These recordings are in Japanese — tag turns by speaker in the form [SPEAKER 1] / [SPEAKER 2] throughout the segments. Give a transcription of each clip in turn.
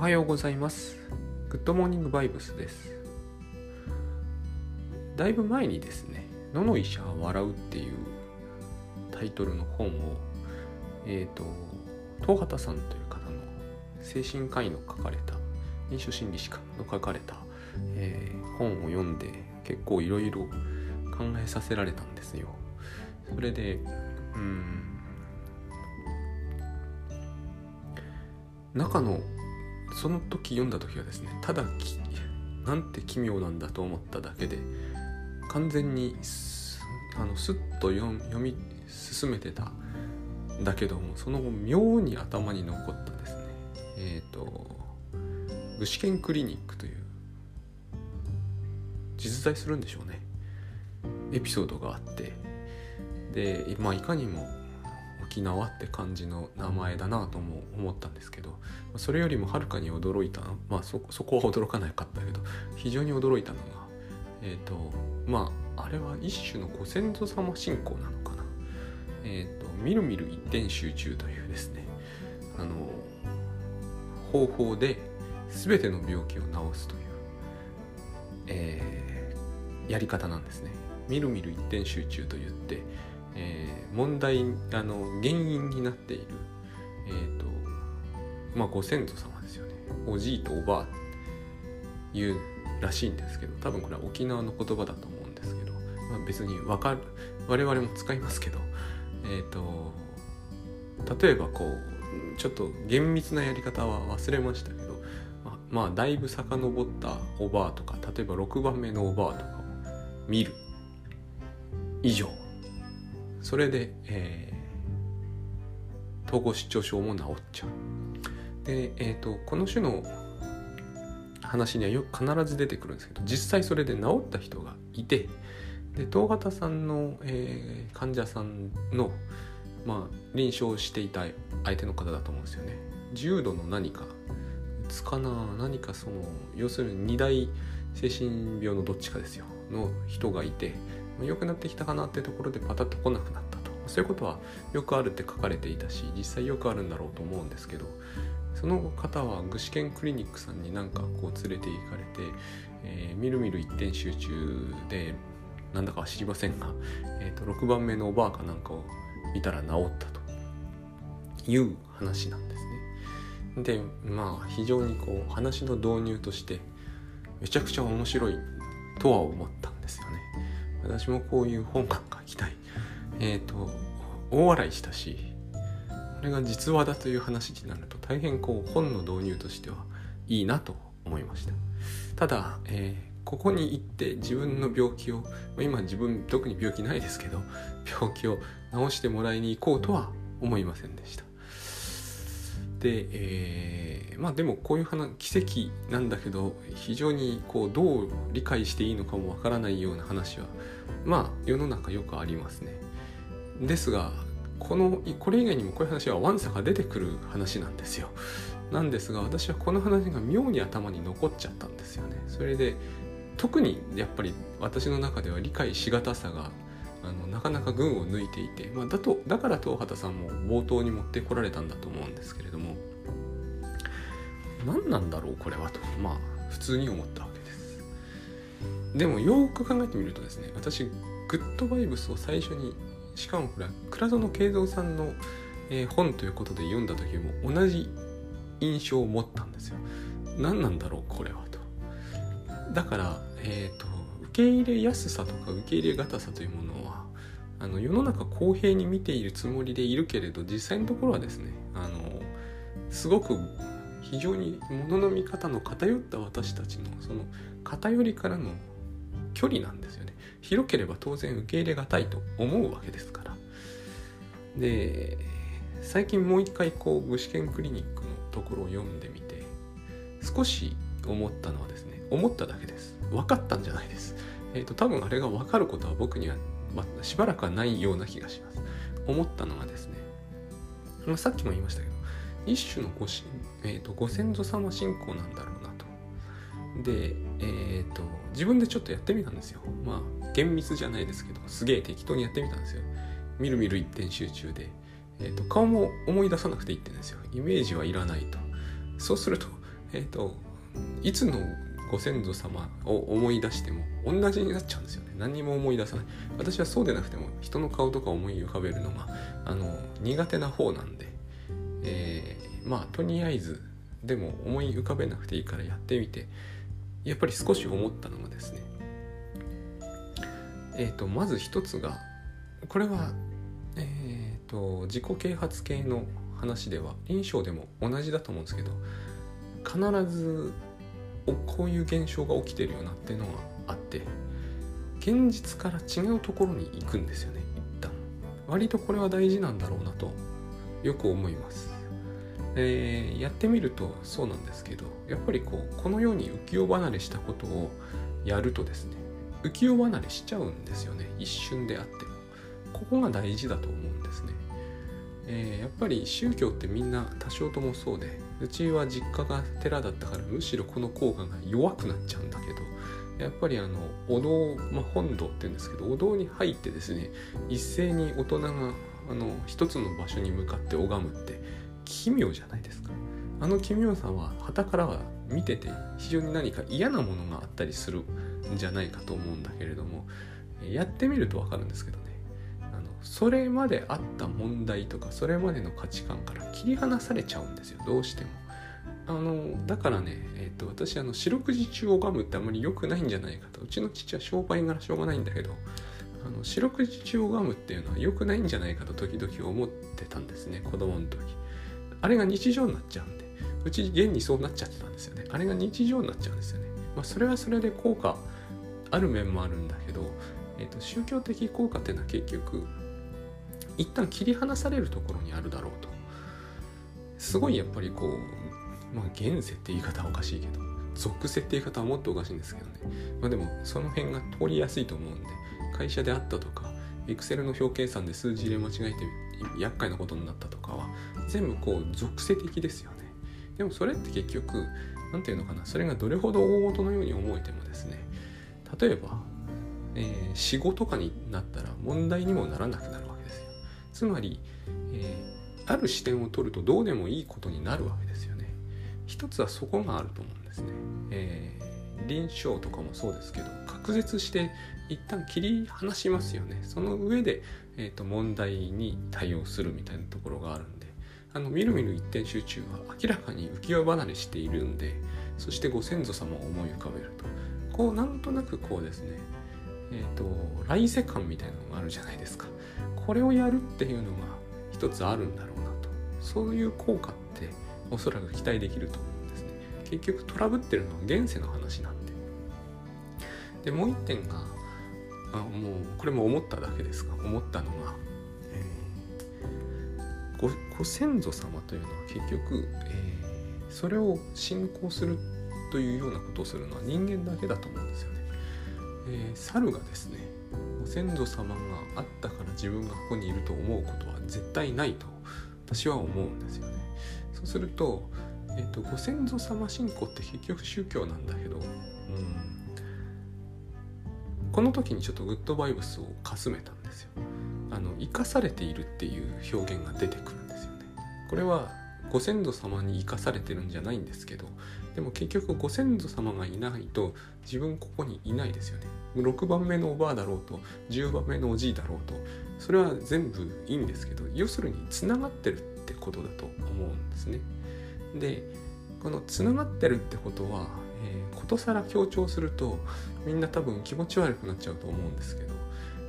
[SPEAKER 1] おはようございます。グッドモーニングバイブスです。だいぶ前にですね「野の医者は笑う」っていうタイトルの本をえっ、ー、と東畑さんという方の精神科医の書かれた臨床心理士かの書かれた、えー、本を読んで結構いろいろ考えさせられたんですよ。それでうん中のその時読んだ時はですねただなんて奇妙なんだと思っただけで完全にあのスッと読み進めてただけどもその後妙に頭に残ったですねえっ、ー、と具志堅クリニックという実在するんでしょうねエピソードがあってでまあいかにも沖縄って感じの名前だなとも思ったんですけどそれよりもはるかに驚いたまあそそこは驚かなかったけど非常に驚いたのがえっ、ー、とまああれは一種のご先祖様信仰なのかなえっ、ー、とみるみる一点集中というですねあの方法で全ての病気を治すという、えー、やり方なんですね。みるみる一点集中と言って、えー、問題あの原因になっている、えーとまあ、ご先祖様ですよね。おじいとおばあ言うらしいんですけど多分これは沖縄の言葉だと思うんですけど、まあ、別に分かる我々も使いますけどえっ、ー、と例えばこうちょっと厳密なやり方は忘れましたけどま、まあ、だいぶ遡ったおばあとか例えば6番目のおばあとかを見る以上それで、えー、統合失調症も治っちゃう。で、えーと、この種の話にはよく必ず出てくるんですけど実際それで治った人がいてで東畑さんの、えー、患者さんの、まあ、臨床していた相手の方だと思うんですよね。重度の何かつかな何かその要するに二大精神病のどっちかですよ。の人がいて良くなってきたかなってところでパタッと来なくなったとそういうことはよくあるって書かれていたし実際よくあるんだろうと思うんですけどその方は具志堅クリニックさんになんかこう連れて行かれて、えー、みるみる一点集中でなんだか知りませんが、えー、と6番目のおばあかなんかを見たら治ったという話なんですね。でまあ非常にこう話の導入としてめちゃくちゃ面白いとは思っ。私もこういう本が書きたい。えっ、ー、と、大笑いしたし、これが実話だという話になると大変こう本の導入としてはいいなと思いました。ただ、えー、ここに行って自分の病気を、今自分特に病気ないですけど、病気を治してもらいに行こうとは思いませんでした。で、えー、まあでもこういう話奇跡なんだけど非常にこうどう理解していいのかもわからないような話はまあ世の中よくありますね。ですがこのこれ以外にもこういう話はワンサが出てくる話なんですよ。なんですが私はこの話が妙に頭に残っちゃったんですよね。それで特にやっぱり私の中では理解しがたさがあのなかなか群を抜いていて、まあ、だとだから東畑さんも冒頭に持ってこられたんだと思うんですけれども何なんだろうこれはとまあ普通に思ったわけです。でもよく考えてみるとですね私グッドバイブスを最初にしかもこれは倉園慶三さんの、えー、本ということで読んだ時も同じ印象を持ったんですよ。何なんだろうこれはと。だからえっ、ー、とけ入れやすさとか受け入れがたさというものはあの世の中公平に見ているつもりでいるけれど実際のところはですねあのすごく非常に物の見方の偏った私たちのその偏りからの距離なんですよね。広ければ当然受け入れがたいと思うわけですから。で最近もう一回こう具志堅クリニックのところを読んでみて少し思ったのはですね思っただけです。分かったんじゃないです。えっ、ー、と、多分あれが分かることは僕には、ま、しばらくはないような気がします。思ったのはですね、まあ、さっきも言いましたけど、一種のごし、えーと、ご先祖様信仰なんだろうなと。で、えっ、ー、と、自分でちょっとやってみたんですよ。まあ、厳密じゃないですけど、すげえ適当にやってみたんですよ。みるみる一点集中で。えーと、顔も思い出さなくていいってんですよ。イメージはいらないと。そうすると、えっ、ー、といつのご先祖様を思い出しても同じになっちゃうんですよね。何にも思い出さない。私はそうでなくても人の顔とか思い浮かべるのがあの苦手な方なんで、えー、まあとりあえずでも思い浮かべなくていいからやってみて。やっぱり少し思ったのがですね。えっ、ー、とまず一つがこれはえっ、ー、と自己啓発系の話では臨床でも同じだと思うんですけど必ずこういう現象が起きてるよなっていうのがあって現実から違うところに行くんですよね一旦。割とこれは大事なんだろうなとよく思います。え、やってみるとそうなんですけどやっぱりこうこのように浮世離れしたことをやるとですね浮世離れしちゃうんですよね一瞬であっても。ここが大事だと思うんですね、えー、やっぱり宗教ってみんな多少ともそうでうちは実家が寺だったからむしろこの効果が弱くなっちゃうんだけどやっぱりあのお堂、まあ、本堂って言うんですけどお堂に入ってですね一斉に大人があの一つの場所に向かって拝むって奇妙じゃないですか。あの奇妙さは旗からは見てて非常に何か嫌なものがあったりするんじゃないかと思うんだけれどもやってみると分かるんですけどね。それまであった問題とかそれまでの価値観から切り離されちゃうんですよどうしても。あのだからね、えーと、私あの四六時中拝むってあんまり良くないんじゃないかと。うちの父は商売柄しょうがないんだけどあの四六時中拝むっていうのは良くないんじゃないかと時々思ってたんですね子供の時。あれが日常になっちゃうんで。うち現にそうなっちゃってたんですよね。あれが日常になっちゃうんですよね、まあ、それはそれで効果ある面もあるんだけど、えーと、宗教的効果っていうのは結局一旦切り離されるところにあるだろうと。すごいやっぱりこうまあ現世って言い方はおかしいけど属性って言い方はもっとおかしいんですけどね。まあでもその辺が通りやすいと思うんで会社であったとか Excel の表計算で数字入れ間違えて厄介なことになったとかは全部こう属性的ですよね。でもそれって結局何て言うのかなそれがどれほど大事のように思えてもですね例えば、えー、仕事とかになったら問題にもならなくなるつまり、えー、ある視点を取るとどうでもいいことになるわけですよね。一つはそこがあると思うんですね、えー、臨床とかもそうですけど隔絶して一旦切り離しますよね。その上で、えーと、問題に対応するみたいなところがあるんで。あのみるみる一点集中は明らかに浮世離れしているんでそしてご先祖様を思い浮かべると。こうなんとなくこうですね。えっ、ー、と来世感みたいなのがあるじゃないですか。これをやるっていうのが一つあるんだろうなと。そういう効果っておそらく期待できると思うんですね。結局トラブってるのは現世の話なんで。でもう一点があもうこれも思っただけですが思ったのが、えー、ごご先祖様というのは結局、えー、それを信仰するというようなことをするのは人間だけだと思うんですよね。えー、猿がですね先祖様があったから自分がここにいると思うことは絶対ないと私は思うんですよね。そうすると,、えーと、とご先祖様信仰って結局宗教なんだけど、うん、この時にちょっとグッドバイブスをかすめたんですよあの生かされているっていう表現が出てくるんですよねこれはご先祖様に生かされてるんじゃないんですけどでも結局ご先祖様がいないと自分ここにいないですよね。6番目のおばあだろうと10番目のおじいだろうとそれは全部いいんですけど要するにつながってるってことだと思うんですね。でこのつながってるってことはえー、ことさら強調するとみんな多分気持ち悪くなっちゃうと思うんですけど、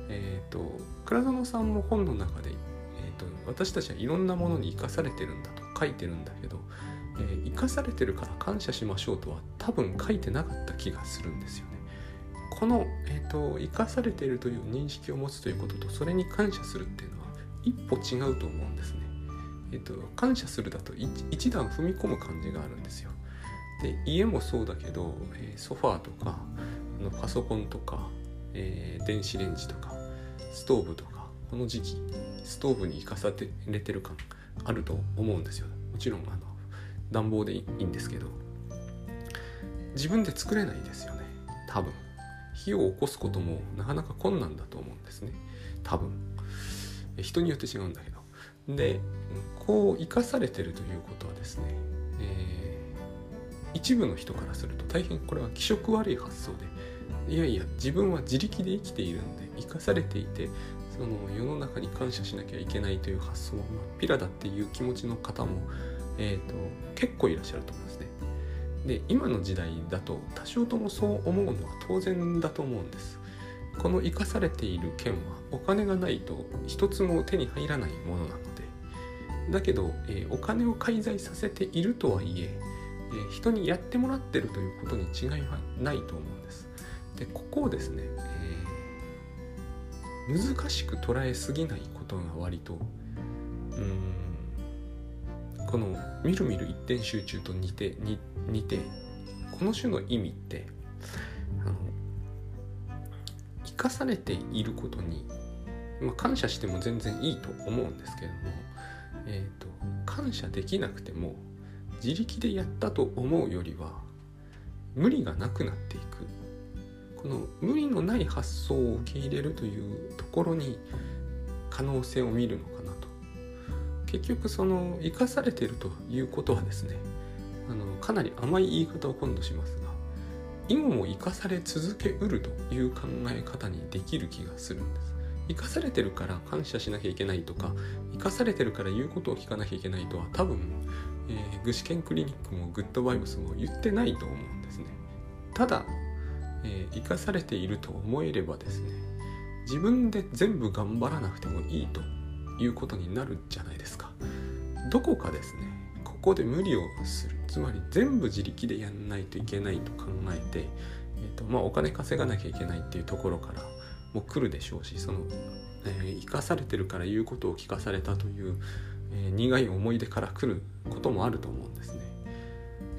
[SPEAKER 1] えっ、ー、と倉園さんも本の中で、えーと、私たちはいろんなものに生かされてるんだと書いてるんだけど、え、生かされてるから感謝しましょうとは多分書いてなかった気がするんですよね。この、えーと、生かされているという認識を持つということとそれに感謝するっていうのは一歩違うと思うんですね。え、ー、と感謝するだと一段踏み込む感じがあるんですよ。で家もそうだけど、え、ソファーとかあのパソコンとか、えー、電子レンジとかストーブとかこの時期ストーブに生かされてる感あると思うんですよもちろんあの暖房でいいんですけど自分で作れないですよね。多分。火を起こすこともなかなか困難だと思うんですね。多分。人によって違うんだけど。でこう生かされてるということはですね、えー一部の人からすると大変これは気色悪い発想でいやいや自分は自力で生きているんで生かされていてその世の中に感謝しなきゃいけないという発想はまっぴらだっていう気持ちの方も、えーと、結構いらっしゃると思うんですね。で今の時代だと多少ともそう思うのは当然だと思うんです。この生かされている剣はお金がないと一つも手に入らないものなのでだけど、えー、お金を介在させているとはいええー、人にやってもらってるということに違いはないと思うんです。でここをですね、えー、難しく捉えすぎないことが割とうんこのみるみる一点集中と似て似てこの種の意味ってあの生かされていることに、まあ、感謝しても全然いいと思うんですけども、えーと感謝できなくても自力でやったと思うよりは無理がなくなっていく。この無理のない発想を受け入れるというところに可能性を見るのかな結局その生かされてるということはですねあのかなり甘い言い方を今度しますが今も生かされ続けうるという考え方にできる気がするんです。生かされてるから感謝しなきゃいけないとか生かされてるから言うことを聞かなきゃいけないとは多分えー、具志堅クリニックもグッドバイブスも言ってないと思うんですね。ただ、えー、生かされていると思えればですね自分で全部頑張らなくてもいいということになるじゃないですか。どこかですねここで無理をする。つまり全部自力でやんないといけないと考えて、えーとまあ、お金稼がなきゃいけないっていうところからもう来るでしょうしその、えー、生かされてるから言うことを聞かされたというえー、苦い思い出から来ることもあると思うんですね。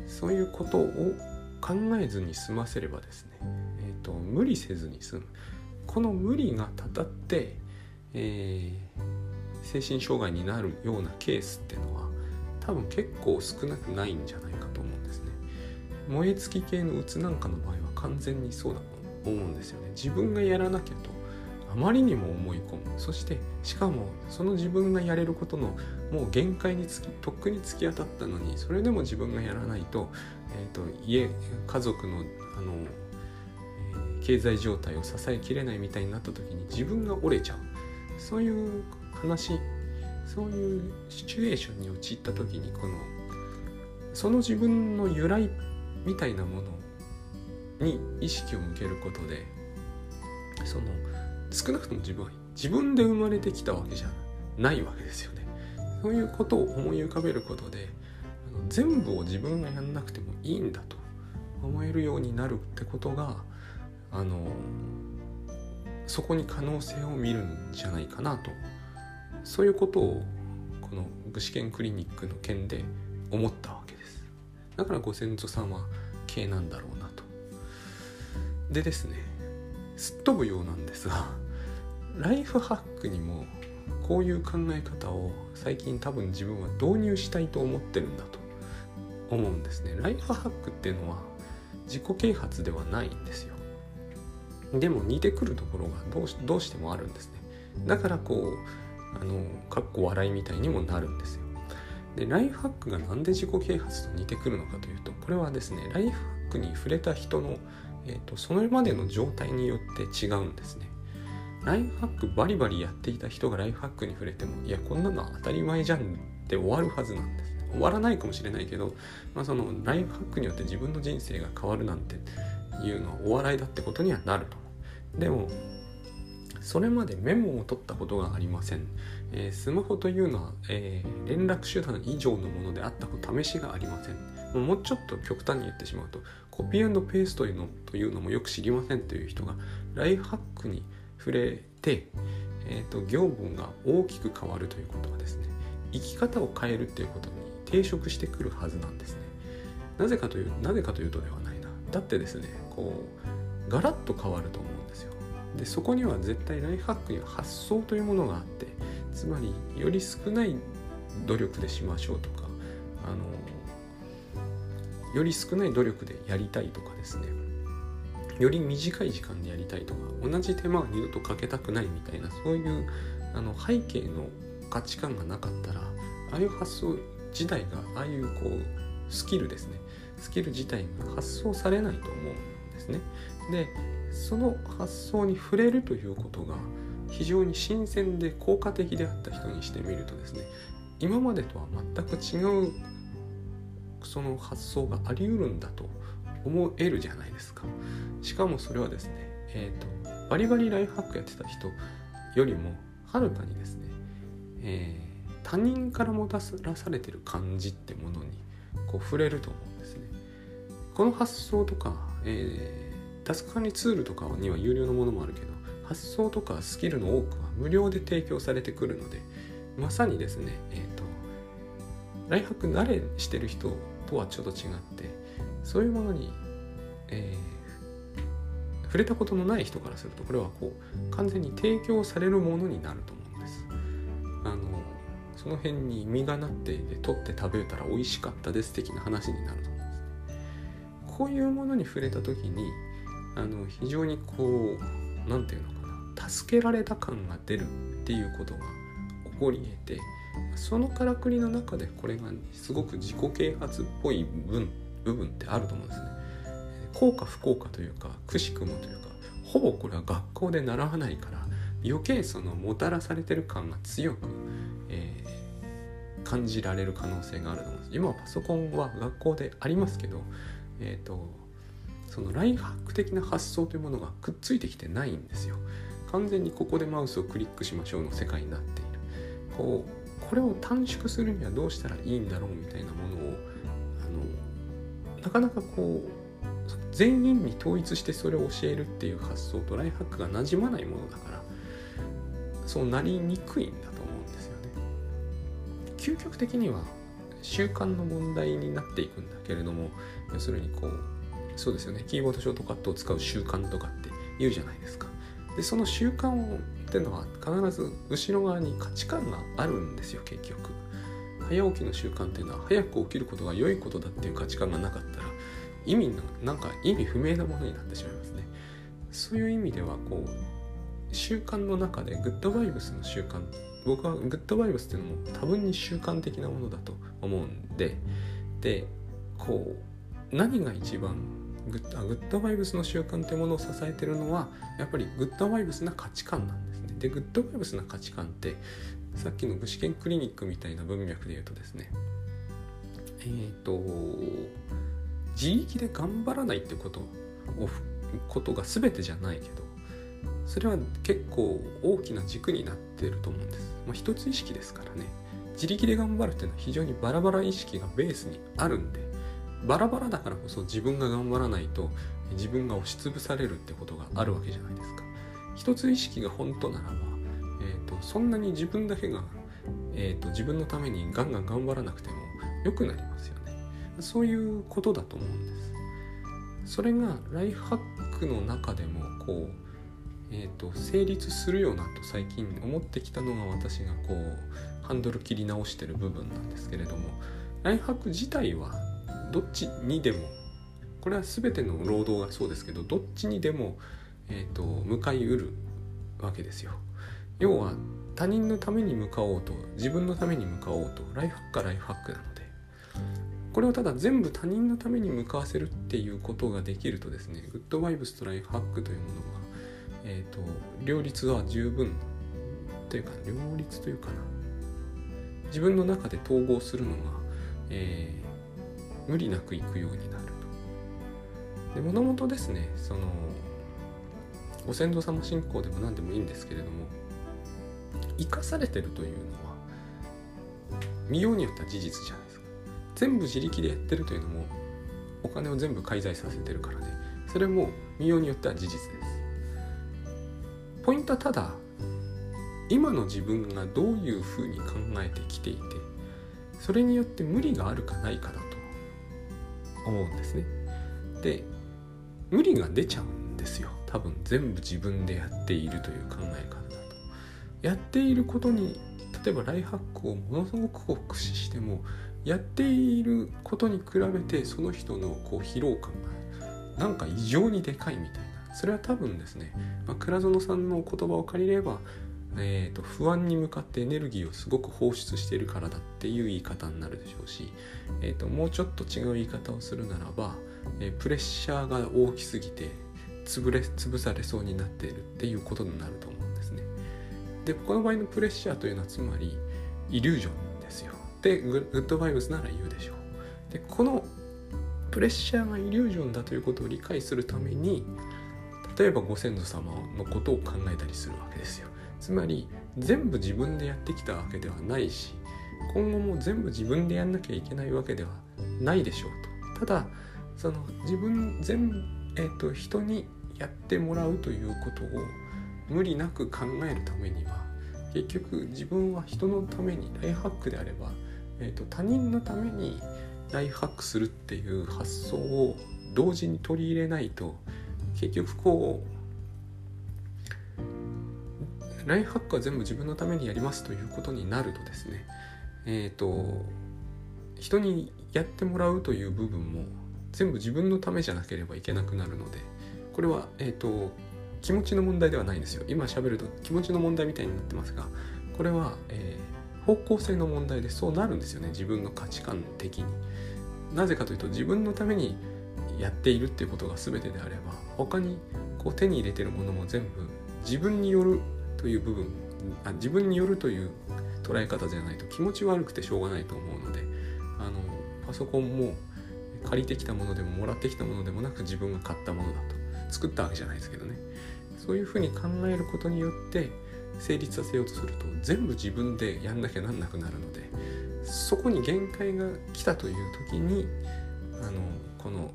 [SPEAKER 1] そういうことを考えずに済ませればですね、えーと、無理せずに済む。この無理がたたって、えー、精神障害になるようなケースっていうのは多分結構少なくないんじゃないかと思うんですね。燃え尽き系のうつなんかの場合は完全にそうだと思うんですよね。自分がやらなきゃとあまりにも思い込むそしてしかもその自分がやれることのもう限界につきとっくに突き当たったのにそれでも自分がやらないと,、えーと、家家族のあの、えー、経済状態を支えきれないみたいになった時に自分が折れちゃうそういう話そういうシチュエーションに陥った時にこのその自分の由来みたいなものに意識を向けることでその少なくとも自分は自分で生まれてきたわけじゃないわけですよね。そういうことを思い浮かべることで全部を自分がやんなくてもいいんだと思えるようになるってことがあのそこに可能性を見るんじゃないかなとそういうことをこの具志堅クリニックの件で思ったわけですだからご先祖様系なんだろうなとでですねすっ飛ぶようなんですがライフハックにもこういう考え方を最近多分自分は導入したいと思ってるんだと思うんですね。ライフハックっていうのは自己啓発ではないんですよ。でも似てくるところがどうしどうしてもあるんですね。だからこう、あの、かっこ笑いみたいにもなるんですよ。で、ライフハックがなんで自己啓発と似てくるのかというと、これはですね、ライフハックに触れた人の、えーと、それまでの状態によって違うんですね。ライフハックバリバリやっていた人がライフハックに触れてもいやこんなの当たり前じゃんって終わるはずなんです終わらないかもしれないけど、まあ、そのライフハックによって自分の人生が変わるなんていうのはお笑いだってことにはなるとでもそれまでメモを取ったことがありません、えー、スマホというのは、えー、連絡手段以上のものであったと試しがありません。もうちょっと極端に言ってしまうとコピーペーストというのというのもよく知りませんという人がライフハックに触れて、えーと、業務が大きく変わるということはですね生き方を変えるっていうことに抵触してくるはずなんですね。なぜかというなぜかというとではないな。だってですねこうガラッと変わると思うんですよ。でそこには絶対ライフハックには発想というものがあってつまりより少ない努力でしましょうとかあのより少ない努力でやりたいとかですねより短い時間でやりたいとか同じ手間は二度とかけたくないみたいなそういうあの背景の価値観がなかったらああいう発想自体がああいうこうスキルですねスキル自体が発想されないと思うんですね。でその発想に触れるということが非常に新鮮で効果的であった人にしてみるとですね今までとは全く違うその発想があり得るんだと思えるじゃないですか。しかもそれはですねえっ、ー、とバリバリライフハックやってた人よりもはるかにですね、えー、他人からもたらされてる感じってものにこう触れると思うんですね。この発想とか、え、タスク管理ツールとかには有料のものもあるけど発想とかスキルの多くは無料で提供されてくるのでまさにですねえっ、ー、とライフハック慣れしてる人とはちょっと違ってそういうものに、えー、触れたことのない人からするとこれはこう完全に提供されるものになると思うんです。あのその辺に実がなっていて取って食べたら美味しかったです的な話になると思うんです。こういうものに触れた時にあの非常にこう何て言うのかな助けられた感が出るっていうことが起こり得てそのからくりの中でこれがすごく自己啓発っぽい分部分ってあると思うんですね。効果不効果というかくしくもというかほぼこれは学校で習わないから余計そのもたらされてる感が強く、えー、感じられる可能性があると思います。今はパソコンは学校でありますけど、えーと、そのライフハック的な発想というものがくっついてきてないんですよ。完全にここでマウスをクリックしましょうの世界になっている。こうこれを短縮するにはどうしたらいいんだろうみたいなものをあのなかなかこう全員に統一してそれを教えるっていう発想とライフハックがなじまないものだからそうなりにくいんだと思うんですよね。究極的には習慣の問題になっていくんだけれども要するにこうそうですよね。キーボードショートカットを使う習慣とかって言うじゃないですか。でその習慣をっていうのは必ず後ろ側に価値観があるんですよ結局。早起きの習慣っていうのは早く起きることが良いことだっていう価値観がなかったら意味のなんか意味不明なものになってしまいますね。そういう意味ではこう習慣の中でグッドバイブスの習慣僕はグッドバイブスっていうのも多分に習慣的なものだと思うんででこう何が一番グッあグッドバイブスの習慣っていうものを支えてるのはやっぱりグッドバイブスな価値観なんですねでグッドバイブスな価値観ってさっきの具志堅クリニックみたいな文脈で言うとですねえっ、ー、と自力で頑張らないってことをことが全てじゃないけどそれは結構大きな軸になってると思うんです。まあ、一つ意識ですからね自力で頑張るっていうのは非常にバラバラ意識がベースにあるんでバラバラだからこそ自分が頑張らないと自分が押しつぶされるってことがあるわけじゃないですか。一つ意識が本当ならば、えーと、そんなに自分だけが、えーと、自分のためにガンガン頑張らなくても良くなりますよねそういうことだと思うんですそれがライフハックの中でもこう、えーと、成立するよなと最近思ってきたのが私がこうハンドル切り直してる部分なんですけれどもライフハック自体はどっちにでもこれは全ての労働がそうですけどどっちにでもえーと、向かいうるわけですよ。要は他人のために向かおうと自分のために向かおうとライフハックはライフハックなのでこれをただ全部他人のために向かわせるっていうことができるとですねグッドバイブスとライフハックというものが、えーと、両立は十分というか両立というかな自分の中で統合するのが、えー、無理なくいくようになると。でもともとですね。そのご先祖様信仰でも何でもいいんですけれども生かされてるというのは見ようによっては事実じゃないですか。全部自力でやってるというのもお金を全部介在させてるからねそれも見ようによっては事実です。ポイントはただ今の自分がどういうふうに考えてきていてそれによって無理があるかないかだと思うんですね。で無理が出ちゃうんですよ。多分全部自分でやっているという考え方だと。やっていることに例えばライハックをものすごく駆使してもやっていることに比べてその人のこう疲労感がなんか異常にでかいみたいな。それは多分ですね、まあ、倉園さんの言葉を借りればえーと、不安に向かってエネルギーをすごく放出しているからだっていう言い方になるでしょうし、えーと、もうちょっと違う言い方をするならば、えー、プレッシャーが大きすぎて潰れ潰されそうになっているっていうことになると思うんですね。でこの場合のプレッシャーというのはつまりイリュージョンですよ。でグッドバイブスなら言うでしょう。でこのプレッシャーがイリュージョンだということを理解するために例えばご先祖様のことを考えたりするわけですよ。つまり全部自分でやってきたわけではないし今後も全部自分でやんなきゃいけないわけではないでしょうと。ただその自分全、えーと、人にやってもらうということを無理なく考えるためには結局自分は人のためにライフハックであれば、えーと他人のためにライフハックするっていう発想を同時に取り入れないと結局こうライフハックは全部自分のためにやりますということになるとですねえっ、ー、と人にやってもらうという部分も全部自分のためじゃなければいけなくなるのでこれはえっ、ー、と気持ちの問題ではないんですよ。今喋ると気持ちの問題みたいになってますがこれは、えー、方向性の問題でそうなるんですよね。自分の価値観的に。なぜかというと自分のためにやっているっていうことが全てであれば他にこう手に入れてるものも全部自分によるという部分あ自分によるという捉え方じゃないと気持ち悪くてしょうがないと思うのであのパソコンも借りてきたものでももらってきたものでもなく自分が買ったものだと作ったわけじゃないですけどね。そういうふうに考えることによって成立させようとすると全部自分でやんなきゃなんなくなるのでそこに限界が来たという時にあのこの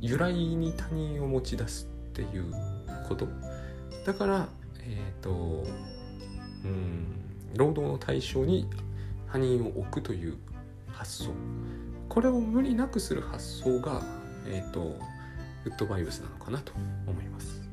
[SPEAKER 1] 由来に他人を持ち出すっていうこと。だからえ、ー、とうん労働の対象に他人を置くという発想これを無理なくする発想が、えーと、とグッドバイブスなのかなと思います。